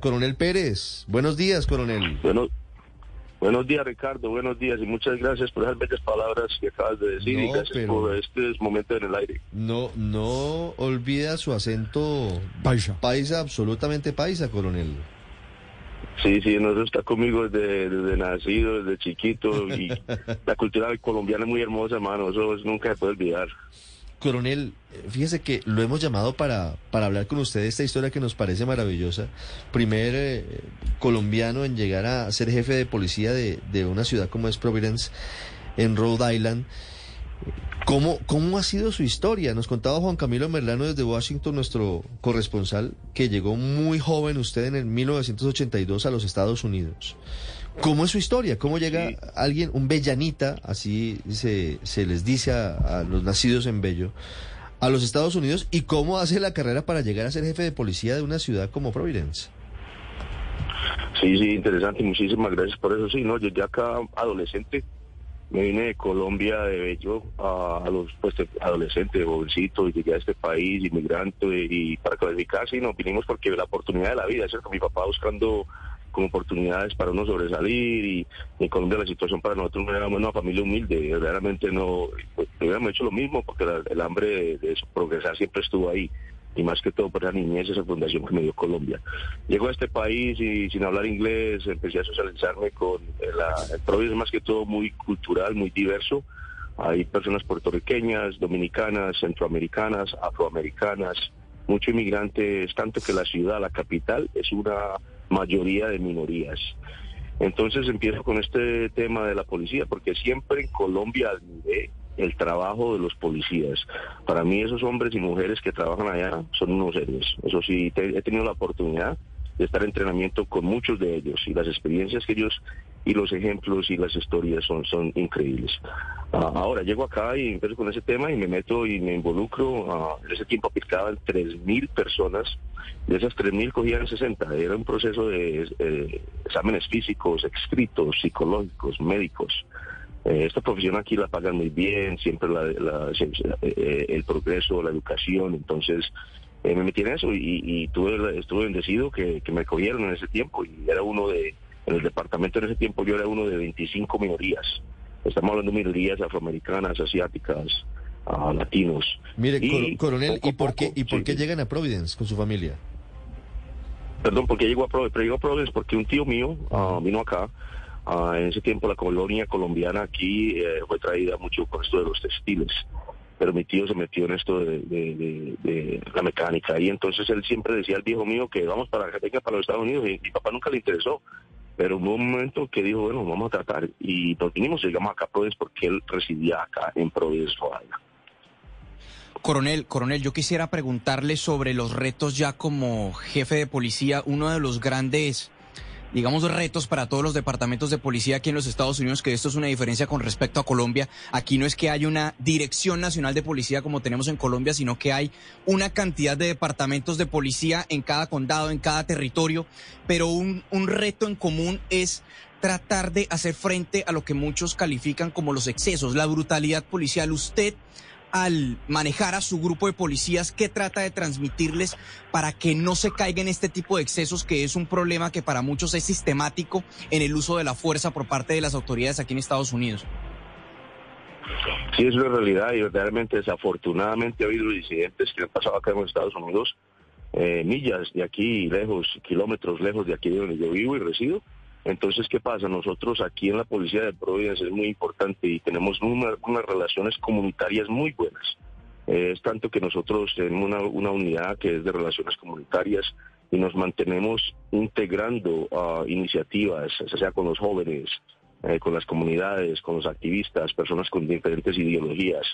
Coronel Pérez, buenos días, coronel. Bueno, buenos días, Ricardo. Buenos días y muchas gracias por esas bellas palabras que acabas de decir y No, gracias pero- por este momento en el aire. No, no olvida su acento Paisa. paisa, absolutamente paisa, coronel. Sí, sí, nosotros está conmigo desde, desde nacido, desde chiquito y la cultura colombiana es muy hermosa, hermano. Eso es- nunca se puede olvidar. Coronel, fíjese que lo hemos llamado para, para hablar con usted de esta historia que nos parece maravillosa. Primer eh, colombiano en llegar a ser jefe de policía de, de una ciudad como es Providence, en Rhode Island. ¿Cómo, ¿Cómo ha sido su historia? Nos contaba Juan Camilo Merlano desde Washington, nuestro corresponsal, que llegó muy joven usted en el 1982 a los Estados Unidos. ¿Cómo es su historia? ¿Cómo llega Sí. alguien, un bellanita, así se, se les dice a, a los nacidos en Bello, a los Estados Unidos? ¿Y cómo hace la carrera para llegar a ser jefe de policía de una ciudad como Providence? Sí, sí, interesante. Muchísimas gracias por eso. Sí, no, yo ya acá adolescente me vine de Colombia de Bello a, a los pues de- adolescente, jovencito, y llegué a este país, inmigrante, y para calificarse, y nos vinimos porque la oportunidad de la vida, ¿cierto? Mi papá buscando como oportunidades para uno sobresalir y en Colombia la situación para nosotros no era una familia humilde, verdaderamente no, pues, hubiéramos hecho lo mismo porque la- el hambre de, de progresar siempre estuvo ahí y más que todo por la niñez, esa fundación que me dio Colombia. Llego a este país y sin hablar inglés empecé a socializarme con eh, la, el Providence es más que todo muy cultural, muy diverso. Hay personas puertorriqueñas, dominicanas, centroamericanas, afroamericanas, mucho inmigrantes, tanto que la ciudad, la capital, es una mayoría de minorías. Entonces empiezo con este tema de la policía, porque siempre en Colombia admiré el trabajo de los policías. Para mí esos hombres y mujeres que trabajan allá son unos héroes. Eso sí, he tenido la oportunidad de estar en entrenamiento con muchos de ellos y las experiencias que ellos y los ejemplos y las historias son, son increíbles. Ah, ahora llego acá y empiezo con ese tema y me meto y me involucro. ah, en ese tiempo aplicaban 3.000 personas. De esas 3.000 cogían 60. Era un proceso de eh, exámenes físicos, escritos, psicológicos, médicos. Eh, esta profesión aquí la pagan muy bien, siempre la, la- eh, el progreso, la educación, entonces eh, me metí en eso y, y tuve, estuve bendecido que, que me cogieron en ese tiempo y era uno de, en el departamento en ese tiempo yo era uno de 25 minorías. Estamos hablando de minorías afroamericanas, asiáticas, ah, latinos. Mire, Y coronel, ¿y por qué, poco, y por sí, qué llegan a Providence con su familia? Perdón, porque llegó a Providence, pero llegó a Providence porque un tío mío ah, vino acá. Ah, en ese tiempo la colonia colombiana aquí eh, fue traída mucho con esto de los textiles. Pero mi tío se metió en esto de, de- de- de la mecánica. Y entonces él siempre decía al viejo mío que vamos para venga para los Estados Unidos. Y mi papá nunca le interesó. Pero hubo un momento que dijo, bueno, vamos a tratar. Y nos vinimos llegamos acá a porque él residía acá en Providence, Rhode. Coronel, coronel, yo quisiera preguntarle sobre los retos ya como jefe de policía, uno de los grandes, digamos, retos para todos los departamentos de policía aquí en los Estados Unidos, que esto es una diferencia con respecto a Colombia. Aquí no es que haya una dirección nacional de policía como tenemos en Colombia, sino que hay una cantidad de departamentos de policía en cada condado, en cada territorio, pero un, un reto en común es tratar de hacer frente a lo que muchos califican como los excesos, la brutalidad policial. Usted al manejar a su grupo de policías, ¿qué trata de transmitirles para que no se caiga en este tipo de excesos, que es un problema que para muchos es sistemático en el uso de la fuerza por parte de las autoridades aquí en Estados Unidos? Sí, es una realidad y verdaderamente desafortunadamente ha habido incidentes que han pasado acá en Estados Unidos, eh, millas de aquí lejos, kilómetros lejos de aquí de donde yo vivo y resido. Entonces, ¿qué pasa? Nosotros aquí en la Policía de Providence es muy importante y tenemos una- unas relaciones comunitarias muy buenas. Eh, es tanto que nosotros tenemos una, una unidad que es de relaciones comunitarias y nos mantenemos integrando ah, iniciativas, ya sea con los jóvenes, eh, con las comunidades, con los activistas, personas con diferentes ideologías.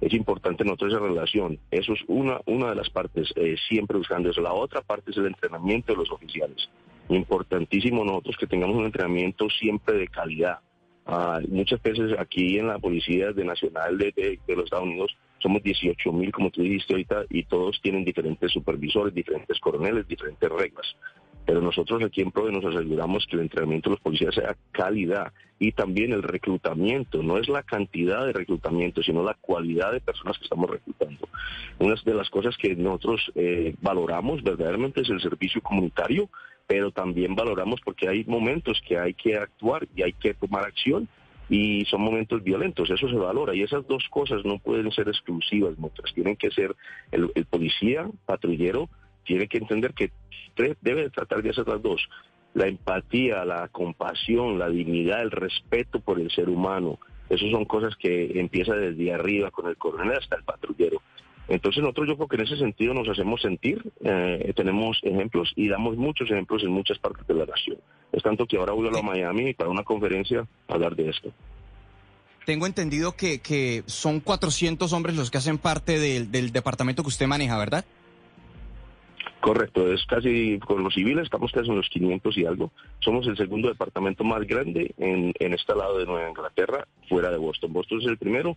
Es importante nosotros esa relación. Eso es una, una de las partes, eh, siempre buscando eso. La otra parte es el entrenamiento de los oficiales. Importantísimo nosotros que tengamos un entrenamiento siempre de calidad. Ah, muchas veces aquí en la Policía de Nacional de, de- los Estados Unidos somos 18 mil, como tú dijiste ahorita, y todos tienen diferentes supervisores, diferentes coroneles, diferentes reglas. Pero nosotros aquí en PRODE nos aseguramos que el entrenamiento de los policías sea calidad y también el reclutamiento. No es la cantidad de reclutamiento, sino la cualidad de personas que estamos reclutando. Una de las cosas que nosotros eh, valoramos verdaderamente es el servicio comunitario, pero también valoramos porque hay momentos que hay que actuar y hay que tomar acción y son momentos violentos, eso se valora. Y esas dos cosas no pueden ser exclusivas, muchas tienen que ser el, el policía, patrullero, tiene que entender que debe tratar de hacer las dos, la empatía, la compasión, la dignidad, el respeto por el ser humano, esas son cosas que empieza desde arriba con el coronel hasta el patrullero. Entonces nosotros yo creo que en ese sentido nos hacemos sentir, eh, tenemos ejemplos y damos muchos ejemplos en muchas partes de la nación. Es tanto que ahora voy a la Miami para una conferencia a hablar de esto. Tengo entendido que, que son 400 hombres los que hacen parte del, del departamento que usted maneja, ¿verdad? Correcto, es casi con los civiles, estamos casi en los 500 y algo. Somos el segundo departamento más grande en, en este lado de Nueva Inglaterra, fuera de Boston. Boston es el primero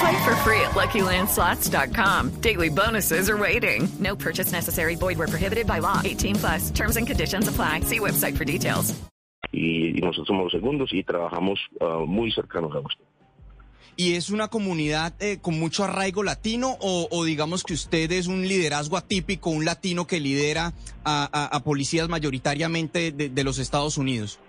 Play for free at LuckyLandSlots.com. Daily bonuses are waiting. No purchase necessary. Void where prohibited by law. 18 plus. Terms and conditions apply. See website for details. y, y nosotros somos los segundos y trabajamos ah, muy cercanos a Boston. ¿Y es una comunidad eh, con mucho arraigo latino o, o digamos que usted es un liderazgo atípico, un latino que lidera a, a- a policías mayoritariamente de, de los Estados Unidos?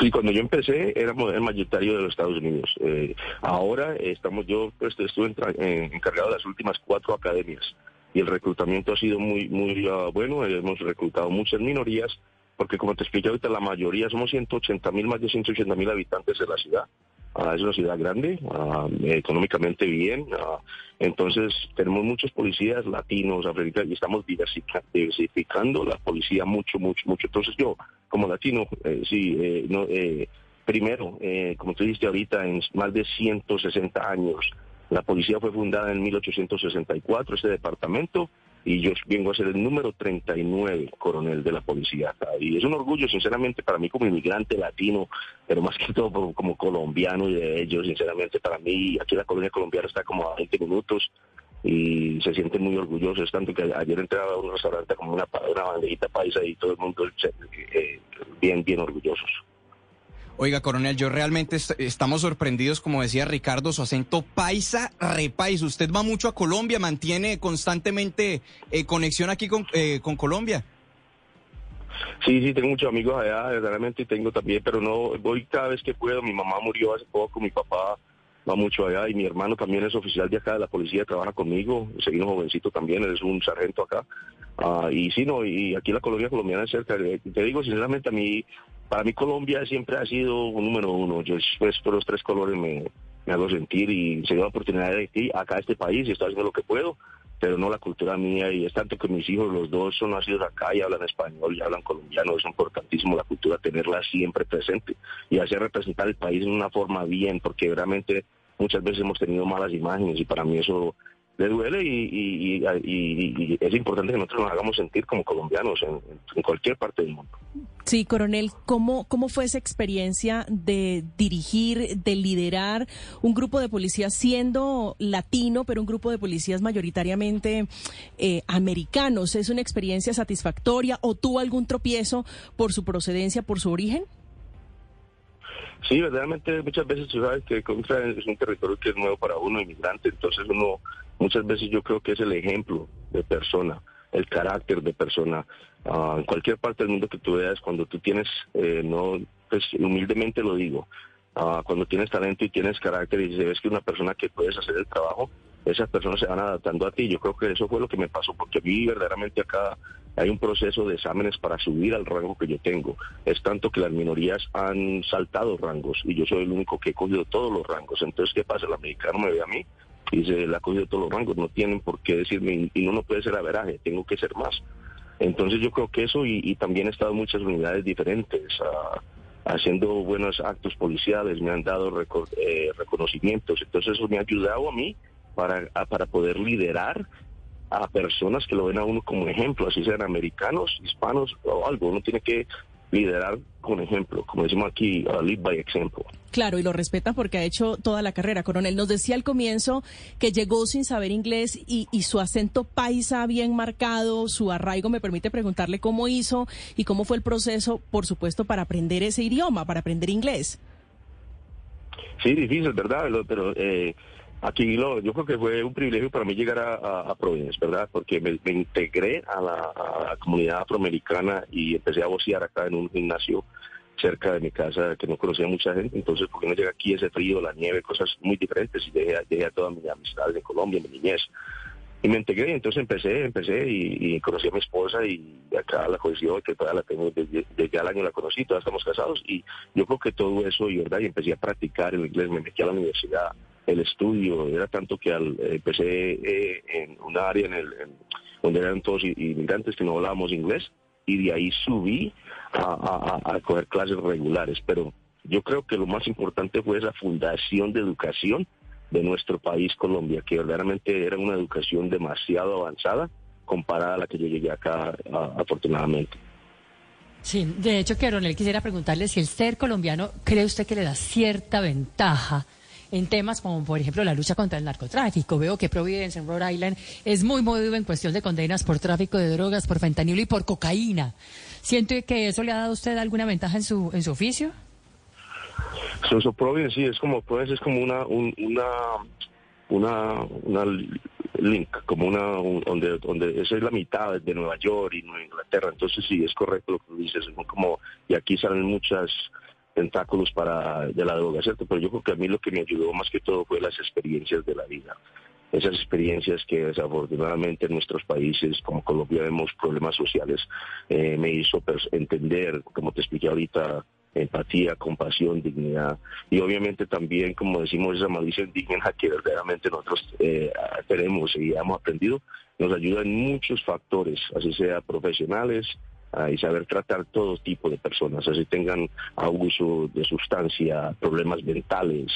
Sí, cuando yo empecé éramos el mayoritario de los Estados Unidos. Eh, ahora estamos, yo pues, estuve encargado de las últimas cuatro academias y el reclutamiento ha sido muy, muy ah, bueno. Hemos reclutado muchas minorías porque como te expliqué ahorita, la mayoría somos 180 mil, más de 180 mil habitantes de la ciudad. Es una ciudad grande, ah, económicamente bien. ah, entonces tenemos muchos policías latinos, africanos y estamos diversifica- diversificando la policía mucho, mucho, mucho. Entonces yo, como latino, eh, sí, eh, no, eh, primero, como tú dijiste ahorita, en más de 160 años, la policía fue fundada en 1864, este departamento, y yo vengo a ser el número 39 coronel de la policía. Y es un orgullo, sinceramente, para mí como inmigrante latino, pero más que todo como colombiano y de ellos, sinceramente, para mí, aquí la colonia colombiana está como a 20 minutos y se sienten muy orgullosos, tanto que ayer entré a un restaurante como una, una bandejita paisa y todo el mundo se- eh, bien, bien orgullosos. Oiga, coronel, yo realmente est- estamos sorprendidos, como decía Ricardo, su acento paisa, repaisa. Usted va mucho a Colombia, mantiene constantemente eh, conexión aquí con, eh, con Colombia. Sí, sí, tengo muchos amigos allá, verdaderamente tengo también, pero no voy cada vez que puedo. Mi mamá murió hace poco, mi papá va mucho allá y mi hermano también es oficial de acá de la policía, trabaja conmigo, seguimos jovencito también, él es un sargento acá. Ah, y sí, no, y aquí la colonia colombiana es cerca. Eh, Te digo sinceramente, a mí, para mí Colombia siempre ha sido un número uno. Yo pues por los tres colores me, me hago sentir y se dio la oportunidad de ir acá a este país y estoy haciendo lo que puedo, pero no la cultura mía y es tanto que mis hijos, los dos son nacidos acá y hablan español y hablan colombiano, es importantísimo la cultura tenerla siempre presente y hacer representar el país de una forma bien, porque realmente muchas veces hemos tenido malas imágenes y para mí eso le duele y, es importante que nosotros nos hagamos sentir como colombianos en, en cualquier parte del mundo. Sí, coronel, ¿cómo, ¿cómo fue esa experiencia de dirigir, de liderar un grupo de policías siendo latino, pero un grupo de policías mayoritariamente eh, americanos? ¿Es una experiencia satisfactoria o tuvo algún tropiezo por su procedencia, por su origen? Sí, verdaderamente muchas veces tú sabes que Contra es un territorio que es nuevo para uno, inmigrante, entonces uno muchas veces yo creo que es el ejemplo de persona, el carácter de persona. Ah, en cualquier parte del mundo que tú veas, cuando tú tienes, eh, no, pues humildemente lo digo, ah, cuando tienes talento y tienes carácter y ves que una persona que puedes hacer el trabajo, esas personas se van adaptando a ti. Yo creo que eso fue lo que me pasó, porque a mí verdaderamente acá hay un proceso de exámenes para subir al rango que yo tengo. Es tanto que las minorías han saltado rangos y yo soy el único que he cogido todos los rangos. Entonces, ¿qué pasa? El americano me ve a mí y se le ha cogido todos los rangos, no tienen por qué decirme, y no, no puede ser averaje, tengo que ser más. Entonces yo creo que eso, y, también he estado en muchas unidades diferentes, ah, haciendo buenos actos policiales, me han dado eh, reconocimientos, entonces eso me ha ayudado a mí para, para poder liderar a personas que lo ven a uno como ejemplo, así sean americanos, hispanos o algo. Uno tiene que liderar con ejemplo, como decimos aquí, uh, lead by example. Claro, y lo respetan porque ha hecho toda la carrera, coronel. Nos decía al comienzo que llegó sin saber inglés y, y, su acento paisa bien marcado, su arraigo. Me permite preguntarle cómo hizo y cómo fue el proceso, por supuesto, para aprender ese idioma, para aprender inglés. Sí, difícil, ¿verdad? Pero eh, Aquí lo, yo creo que fue un privilegio para mí llegar a, a, Providence, ¿verdad? Porque me, integré a la, comunidad afroamericana y empecé a vocear acá en un gimnasio cerca de mi casa que no conocía mucha gente. Entonces, porque no llega aquí ese frío, la nieve, cosas muy diferentes? Y llegué, a toda mi amistad en Colombia, mi niñez. Y me integré, entonces empecé, empecé y, conocí a mi esposa y acá la conocí que todavía la tengo, desde, desde el año la conocí, todavía estamos casados y yo creo que todo eso, y verdad, y empecé a practicar el inglés, me metí a la universidad, el estudio, era tanto que al, empecé eh, en un área en el, donde eran todos inmigrantes que no hablábamos inglés y de ahí subí a, a, coger clases regulares. Pero yo creo que lo más importante fue esa fundación de educación de nuestro país, Colombia, que verdaderamente era una educación demasiado avanzada comparada a la que yo llegué acá, afortunadamente. Sí, de hecho, Coronel, quisiera preguntarle si el ser colombiano cree usted que le da cierta ventaja en temas como, por ejemplo, la lucha contra el narcotráfico. Veo que Providence en Rhode Island es muy movido en cuestión de condenas por tráfico de drogas, por fentanilo y por cocaína. ¿Siente que eso le ha dado a usted alguna ventaja en su, en su oficio? So, Providence, sí, es como, Providence es como una, una, una, una link, como una, donde, donde esa es la mitad de Nueva York y Nueva Inglaterra. Entonces sí, es correcto lo que dices, como, y aquí salen muchas tentáculos para de la droga, ¿cierto? Pero yo creo que a mí lo que me ayudó más que todo fue las experiencias de la vida. Esas experiencias que desafortunadamente en nuestros países, como Colombia, vemos problemas sociales, eh, me hizo entender, como te expliqué ahorita, empatía, compasión, dignidad y obviamente también, como decimos, esa malicia indígena que verdaderamente nosotros eh, tenemos y hemos aprendido, nos ayuda en muchos factores, así sea profesionales, y saber tratar todo tipo de personas, así tengan abuso de sustancia, problemas mentales,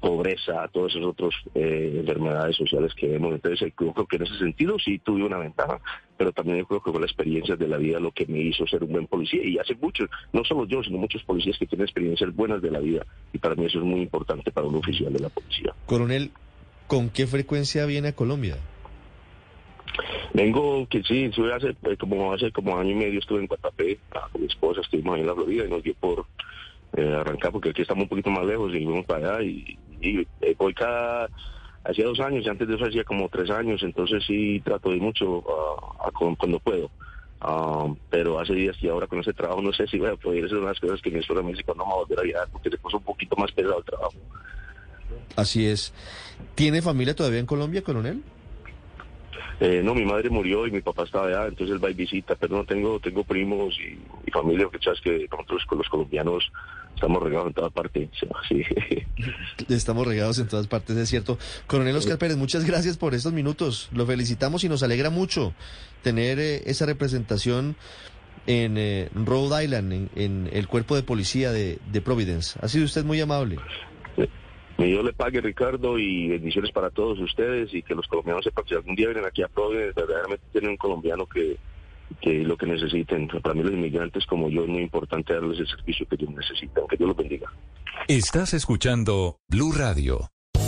pobreza, todas esas otras eh, enfermedades sociales que vemos. Entonces, eh, yo creo que en ese sentido sí tuve una ventaja, pero también yo creo que fue la experiencia de la vida lo que me hizo ser un buen policía. Y hace muchos, no solo yo, sino muchos policías que tienen experiencias buenas de la vida. Y para mí eso es muy importante para un oficial de la policía. Coronel, ¿con qué frecuencia viene a Colombia? Vengo, que sí, hace eh, como hace como año y medio estuve en Guatapé ah, con mi esposa, estuvimos ahí en la Florida y nos dio por eh, arrancar porque aquí estamos un poquito más lejos y fuimos para allá y, eh, voy cada hacía dos años y antes de eso hacía como tres años, entonces sí trato de mucho ah, cuando puedo. Ah, pero hace días y ahora con ese trabajo no sé si voy a poder hacer unas cosas que mi esposa me dice cuando voy a volver a viajar porque se puso un poquito más pesado el trabajo. Así es. ¿Tiene familia todavía en Colombia, coronel? Eh, no, mi madre murió y mi papá estaba allá, entonces él va y visita, pero no tengo tengo primos y, familia, que sabes que nosotros con los colombianos estamos regados en todas partes. Sí. Estamos regados en todas partes, es cierto. Coronel Oscar Pérez, muchas gracias por estos minutos. Lo felicitamos y nos alegra mucho tener eh, esa representación en eh, Rhode Island, en, el cuerpo de policía de, de Providence. Ha sido usted muy amable. Mi Dios le pague, Ricardo, y bendiciones para todos ustedes y que los colombianos sepan que si algún día vienen aquí a Providence, verdaderamente tienen un colombiano que, que lo que necesiten. Para mí los inmigrantes como yo es muy importante darles el servicio que ellos necesitan. Que Dios los bendiga. Estás escuchando Blue Radio.